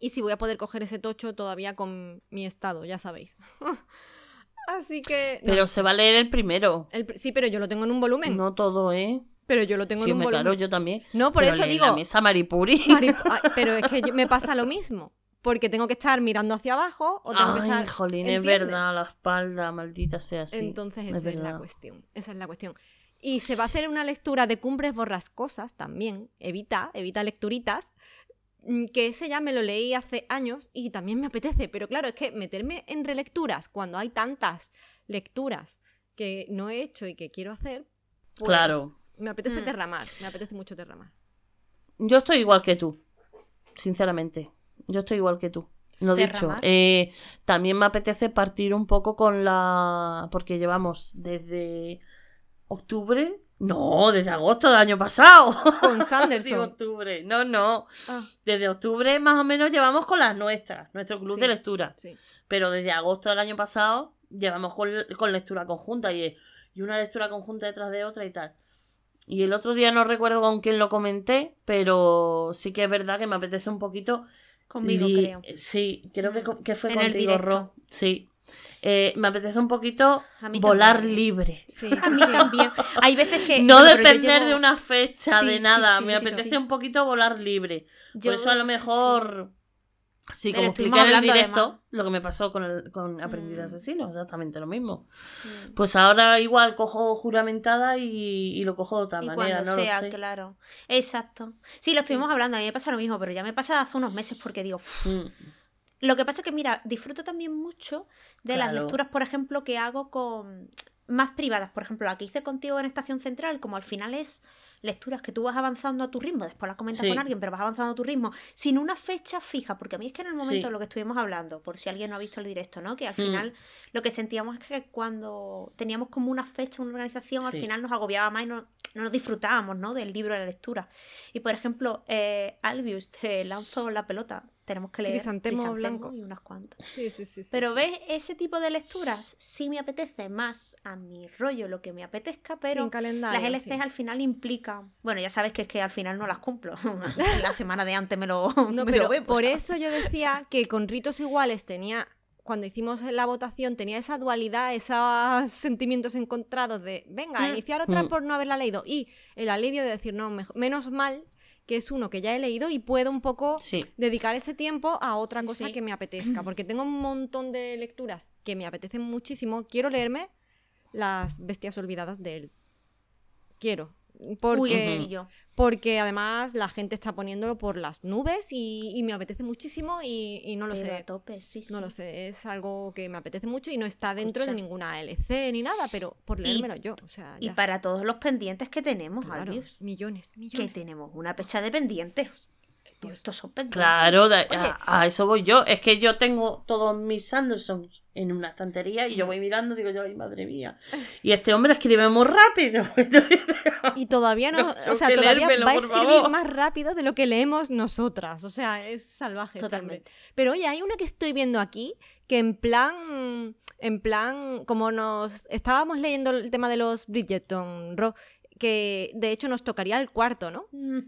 Y si voy a poder coger ese tocho todavía con mi estado, ya sabéis. [LAUGHS] Así que. no. Pero se va a leer el primero. El sí, pero yo lo tengo en un volumen. No todo, ¿eh? Pero yo lo tengo Sí, en un volumen. claro, yo también. No, por Pero eso digo. La mesa Maripuri. [LAUGHS] Ay, pero es que yo- me pasa lo mismo. porque tengo que estar mirando hacia abajo o tengo que Ay, estar. jolín, es verdad, la espalda, maldita sea así. Entonces es esa es, la verdad. cuestión. Esa es la cuestión. Y se va a hacer una lectura de cumbres borrascosas también. Evita, evita lecturitas. Mm, Que ese ya me lo leí hace años y también me apetece. Pero claro, es que meterme en relecturas cuando hay tantas lecturas que no he hecho y que quiero hacer. pues, Claro. Me apetece Mm. derramar. Me apetece mucho derramar. Yo estoy igual que tú, sinceramente. Yo estoy igual que tú. Lo dicho, eh, también me apetece partir un poco con la... Porque llevamos desde octubre... No, desde agosto del año pasado. Con [LAUGHS] Digo Sanderson. octubre. No, no. Ah, Desde octubre más o menos llevamos con las nuestras, nuestro club Sí. de lectura. sí. Pero desde agosto del año pasado llevamos con, con lectura conjunta y, y una lectura conjunta detrás de otra y tal. Y el otro día no recuerdo con quién lo comenté, pero sí que es verdad que me apetece un poquito. Conmigo, li- creo. Sí, creo que, que fue En contigo. Ro. Sí. Eh, me apetece un poquito A mí volar también. libre. Sí, A mí también. Hay veces que. No bueno, depender llevo- de una fecha, Sí, de nada. sí, me apetece un poquito volar libre. Por yo- eso a lo mejor... Sí, como expliqué en directo, además. lo que me pasó con, el, con Aprendiz de Mm. Asesino, exactamente lo mismo. sí. Pues ahora igual cojo juramentada y, y lo cojo de otra Y manera, cuando no sea, lo sé. claro. Exacto. Sí, lo estuvimos hablando, a mí me pasa lo mismo, pero ya me pasa hace unos meses porque digo. Mm, lo que pasa es que, mira, disfruto también mucho de las lecturas, por ejemplo, que hago con más privadas. Por ejemplo, la que hice contigo en Estación Central, como al final es lecturas que tú vas avanzando a tu ritmo, después las comentas Sí. con alguien, pero vas avanzando a tu ritmo, sin una fecha fija, porque a mí es que en el momento Sí. de lo que estuvimos hablando, por si alguien no ha visto el directo, ¿no? Que al Mm. final lo que sentíamos es que cuando teníamos como una fecha, una organización, al final nos agobiaba más y no, no nos disfrutábamos, ¿no? Del libro de la lectura. Y por ejemplo, eh, Albius, te lanzo la pelota. Tenemos que leer Crisantemo blanco. y unas cuantas. Sí, sí, sí. sí, Pero sí. ves, ese tipo de lecturas sí me apetece más a mi rollo, lo que me apetezca, pero las LCs sí. al final implican. Bueno, ya sabes que es que al final no las cumplo. [LAUGHS] la semana de antes me lo, No, [LAUGHS] me pero lo veo, por eso yo decía que con ritos iguales tenía, cuando hicimos la votación, tenía esa dualidad, esos sentimientos encontrados de, venga, Mm. iniciar otra Mm. por no haberla leído. Y el alivio de decir, no, menos mal que es uno que ya he leído y puedo un poco Sí. dedicar ese tiempo a otra Sí, cosa sí. que me [CLEARS THROAT] apetezca. Porque tengo un montón de lecturas que me apetecen muchísimo. Quiero leerme Las Bestias Olvidadas de él. Quiero. Porque, Uy, y yo. porque además la gente está poniéndolo por las nubes y, y me apetece muchísimo y, y no lo Pero a sé. tope, sí, sí. No lo sé, es algo que me apetece mucho y no está dentro Escucha. de ninguna LC ni nada, pero por Y- leérmelo yo. O sea, Y para todos los pendientes que tenemos, Claro, Albius, millones, que millones. tenemos una pecha de pendientes. Estos son pendientes. Claro, a, a eso voy yo. Es que yo tengo todos mis Sandersons en una estantería y yo voy mirando, digo yo, ay madre mía. Y este hombre escribe muy rápido. [LAUGHS] Y todavía no, No, o sea, todavía leérmelo, va a escribir favor. más rápido de lo que leemos nosotras. O sea, es salvaje. este. Totalmente. Pero oye, hay una que estoy viendo aquí que en plan, en plan, como nos estábamos leyendo el tema de los Bridgerton, Ro, que de hecho nos tocaría el cuarto, ¿no? Mm,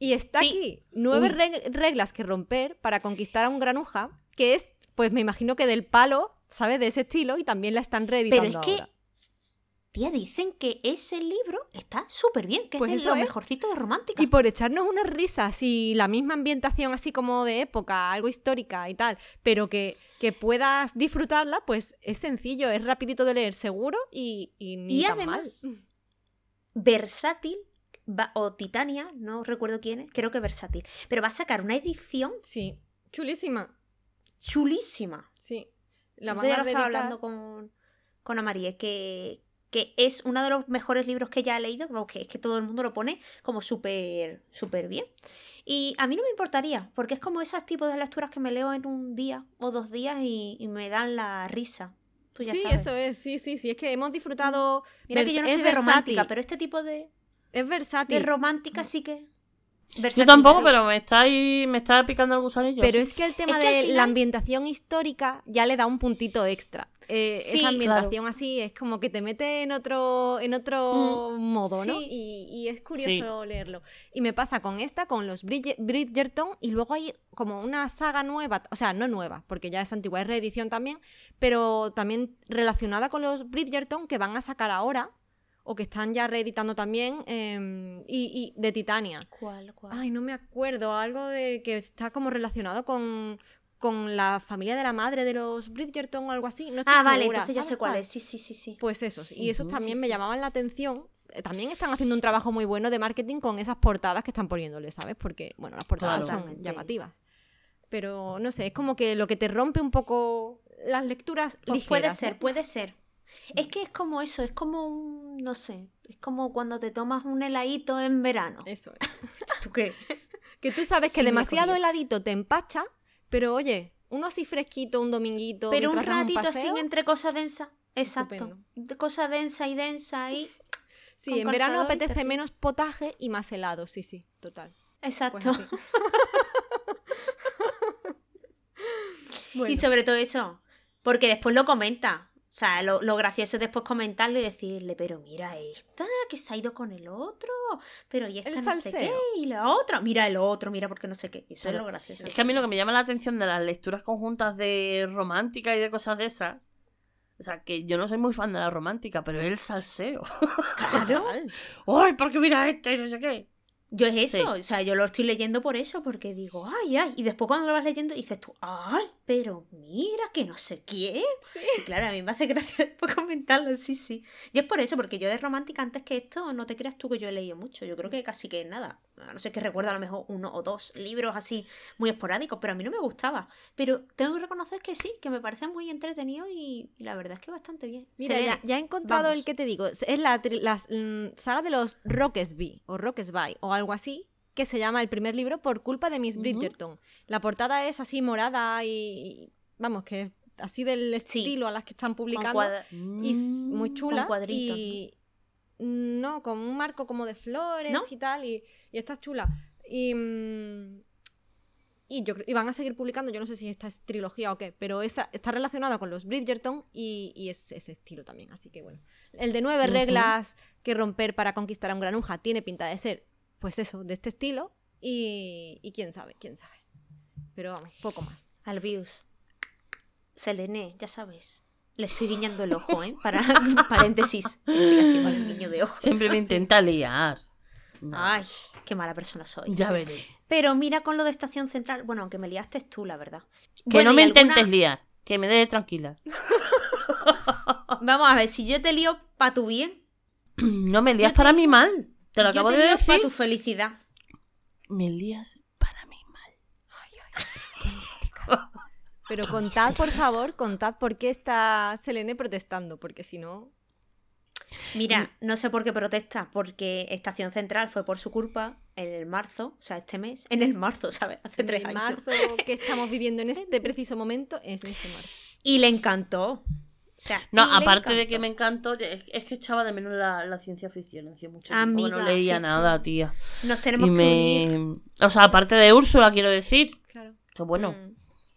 Y está Sí. aquí, nueve Uy. reglas que romper para conquistar a un granuja, que es, pues me imagino que del palo, ¿sabes? De ese estilo, y también la están reeditando Pero es que. Tía, dicen que ese libro está súper bien, que Pues es eso lo es. mejorcito de romántica. Y por echarnos unas risas y la misma ambientación así como de época, algo histórica y tal, pero que, que puedas disfrutarla, pues es sencillo, es rapidito de leer, seguro y, y ni Y tan además, mal. Versátil va- o Titania, no recuerdo quién es, creo que Versátil, pero va a sacar una edición Sí, chulísima, chulísima. sí. La Yo ya lo estaba hablando con, con Amarie, que, que es uno de los mejores libros que ya he leído, que es que todo el mundo lo pone como súper, súper bien. Y a mí no me importaría, porque es como esos tipos de lecturas que me leo en un día o dos días y, y me dan la risa. Tú ya sí, sabes. eso es, sí, sí, sí, es que hemos disfrutado... Mira que yo no soy de romántica, pero este tipo de, Es versátil. romántica sí que... Yo tampoco, pero me está ahí, me está picando el gusanillo. Pero sí. es que el tema Es que de final- la ambientación histórica ya le da un puntito extra. Eh, Sí, esa ambientación así es como que te mete en otro, en otro modo, ¿no? sí. Y, y es curioso leerlo. Y me pasa con esta, con los Bridge- Bridgerton, y luego hay como una saga nueva, o sea, no nueva, porque ya es antigua, es reedición también, pero también relacionada con los Bridgerton que van a sacar ahora, o que están ya reeditando también, em, y, y de Titania. ¿Cuál, cuál? Ay, no me acuerdo. Algo de que está como relacionado con, con la familia de la madre de los Bridgerton o algo así. No estoy Ah, vale, segura, entonces ya ¿sabes sé cuál es. Sí, sí, sí, sí. Pues esos. Y esos también Sí, me sí. llamaban la atención. Eh, También están haciendo un trabajo muy bueno de marketing con esas portadas que están poniéndole, ¿sabes? Porque, bueno, las portadas Claro. son llamativas. Pero no sé, es como que lo que te rompe un poco las lecturas Pues puede ligeras, ser, ¿no? puede ser. Es que es como eso, es como un, no sé, es como cuando te tomas un heladito en verano. Eso es. [LAUGHS] ¿Tú qué? Que tú sabes que Sí, demasiado heladito te empacha, pero oye, uno así fresquito, un dominguito, Pero un ratito sin entre cosa densa. Exacto. Estupendo. De cosa densa y densa y. Sí, en verano apetece menos potaje y más helado, sí, sí, total. Pues Exacto. así. [LAUGHS] [LAUGHS] Bueno. Y sobre todo eso, porque después lo comenta. O sea, lo, lo gracioso es después comentarlo y decirle, pero mira esta, que se ha ido con el otro, pero y esta El no sé qué, y la otra, mira el otro, mira porque no sé qué. Eso Pero es lo gracioso. Es que a mí lo que me llama la atención de las lecturas conjuntas de romántica y de cosas de esas. O sea, que yo no soy muy fan de la romántica, pero es el salseo. [LAUGHS] Claro. ¡Ay, porque mira este y no sé qué! Yo es eso, Sí. o sea, yo lo estoy leyendo por eso, porque digo, ay, ay, y después cuando lo vas leyendo dices tú, ay, pero mira que no sé quién. Y claro, a mí me hace gracia [LAUGHS] después comentarlo, sí, sí. Y es por eso, porque yo de romántica antes que esto, no te creas tú que yo he leído mucho, yo creo que casi que nada. A no ser que recuerda a lo mejor uno o dos libros así muy esporádicos, pero a mí no me gustaba. Pero tengo que reconocer que sí, que me parece muy entretenido y, y la verdad es que bastante bien. Mira, ya, ya he encontrado vamos. el que te digo. Es la, la, mm, saga de los Rockesby o Rockesby o algo así, que se llama el primer libro por culpa de Miss. Bridgerton. La portada es así morada y, vamos, que es así del Sí. estilo a las que están con publicando. y s- muy chula. cuadritos, y ¿no? con un marco como de flores ¿No? y tal, y, y está chula. Y, mm, y, yo, creo- y van a seguir publicando, yo no sé si esta es trilogía o qué, pero esa está relacionada con los Bridgerton y, y es ese estilo también, así que bueno. El de nueve reglas que romper para conquistar a un granuja tiene pinta de ser, pues eso, de este estilo, y, y quién sabe, quién sabe. Pero vamos, poco más. Albius. Selene, ya sabes. Le estoy guiñando el ojo, ¿eh? Para [LAUGHS] paréntesis. Estoy haciendo el niño de ojos. Siempre me intenta liar. No, Ay, qué mala persona soy. ya veré. Pero mira con lo de estación central. Bueno, aunque me liaste tú, la verdad. Que Bueno, no ¿y me alguna- intentes liar. Que me deje tranquila. [LAUGHS] Vamos a ver, si yo te lío para tu bien, No me lías para mi mal. Te lo yo acabo te de lío decir. para tu felicidad. Me lías para mi mal. [LAUGHS] Pero Qué contad, por favor, contad por qué está Selene protestando, porque si no... Mira, no sé por qué protesta, porque Estación Central fue por su culpa en el marzo, o sea, este mes, en el marzo, [LAUGHS] ¿sabes? Hace tres el años. marzo que estamos viviendo en este [LAUGHS] preciso momento es este marzo. Y le encantó. O sea, No, aparte de que me encantó, es, es que echaba de menos la, la ciencia ficción. Hacía mucho tiempo Amiga, no leía nada, tía. Nos tenemos Y que unir. me... O sea, aparte de Úrsula, quiero decir. Claro. Que bueno, Mm.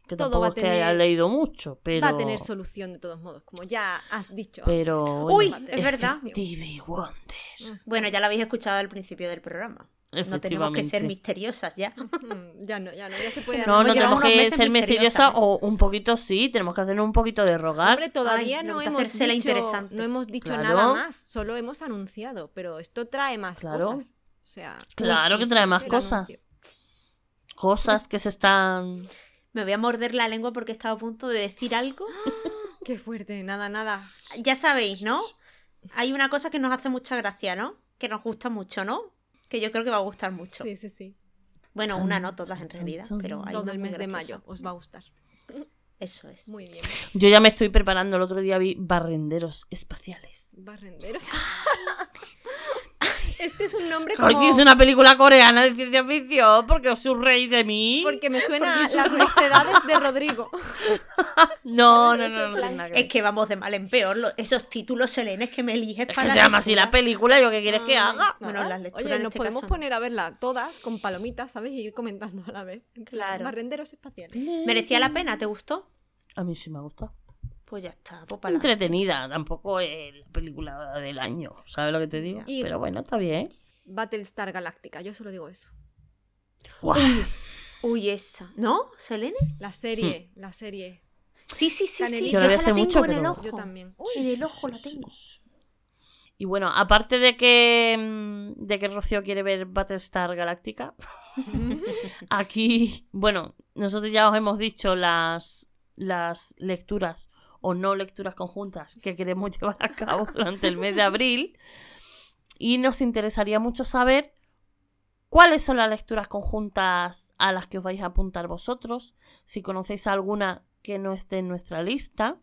que Todo tampoco es que haya leído mucho, pero... Va a tener solución de todos modos, como ya has dicho. Pero... Uy, bueno, es verdad. Stevie Wonder. Bueno, ya lo habéis escuchado al principio del programa. No tenemos que ser misteriosas ya. [LAUGHS] Mm, ya no, ya no, ya se puede No, no tenemos que ser misteriosas, ¿eh? o un poquito sí, tenemos que hacer un poquito de rogar. Hombre, todavía Ay, no hemos dicho, interesante. no hemos dicho Claro. nada más, solo hemos anunciado, pero esto trae más Claro. cosas. O sea, Claro que trae sí, más cosas. anuncio. Cosas que se están... Me voy a morder la lengua porque estaba a punto de decir algo. [GASPS] [GASPS] Qué fuerte, nada, nada. Ya sabéis, ¿no? Hay una cosa que nos hace mucha gracia, ¿no? Que nos gusta mucho, ¿no? Que yo creo que va a gustar mucho. Sí, sí, sí. Bueno, una no, todas en chan, realidad. chan. Pero hay Todo el mes de mayo os va a gustar. Eso es. Muy bien. Yo ya me estoy preparando, el otro día vi barrenderos espaciales. Barrenderos. [LAUGHS] este es un nombre como... Coño, es una película coreana de ciencia ficción, porque os un rey de mí. Porque me suena Porque las un- necedades de Rodrigo. [LAUGHS] No, no, no, no, ver. Es que vamos de mal en peor. lo- esos títulos selenes que me eliges Es para que se llama así la película. ¿yo qué quieres que haga? Bueno, las lecturas Oye, en nos este podemos caso no. poner a verla todas con palomitas, ¿sabes? Y ir comentando a la vez. Claro. Barrenderos espaciales. ¿Merecía la pena? ¿Te gustó? A mí sí me ha gustado. Pues ya está. Pues. Entretenida, tampoco es la película del año, ¿sabes lo que te digo? Y- Pero bueno, está bien. Battlestar Galáctica, yo solo digo eso. Guau. Uy, esa. ¿No? ¿Selene? La serie, la serie. Sí, sí, sí, sí. Yo, Yo la tengo mucho, en el ojo. Yo también. En el ojo la tengo. Y Y bueno, aparte de que, mm, de que Rocío quiere ver Battlestar Galáctica, [LAUGHS] aquí, bueno, nosotros ya os hemos dicho las, las lecturas o no lecturas conjuntas que queremos [LAUGHS] llevar a cabo durante el mes de abril. Y nos interesaría mucho saber cuáles son las lecturas conjuntas a las que os vais a apuntar vosotros, si conocéis alguna que no esté en nuestra lista.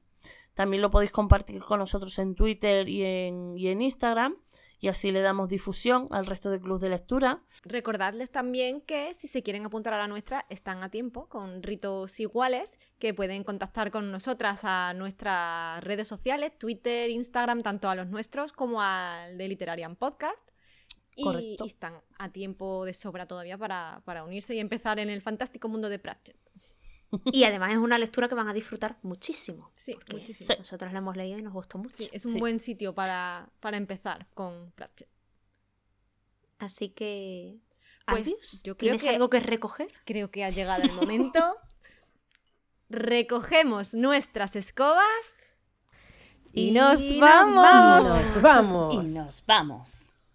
También lo podéis compartir con nosotros en Twitter y en, y en Instagram y así le damos difusión al resto del club de lectura. Recordadles también que si se quieren apuntar a la nuestra están a tiempo con ritos iguales que pueden contactar con nosotras a nuestras redes sociales, Twitter, Instagram, tanto a los nuestros como al de Literarian Podcast. Y, están a tiempo de sobra todavía para, para unirse y empezar en el fantástico mundo de Pratchett. [LAUGHS] Y además es una lectura que van a disfrutar muchísimo. Sí, porque muchísimo. nosotros la hemos leído y nos gustó mucho. Sí, es un Sí. buen sitio para, para empezar con Pratchett. Así que. Pues, adiós. yo creo ¿Tienes que- algo que recoger? Creo que ha [LAUGHS] llegado el momento. Recogemos nuestras escobas y, nos Y nos vamos. vamos. Nos vamos. Y nos vamos.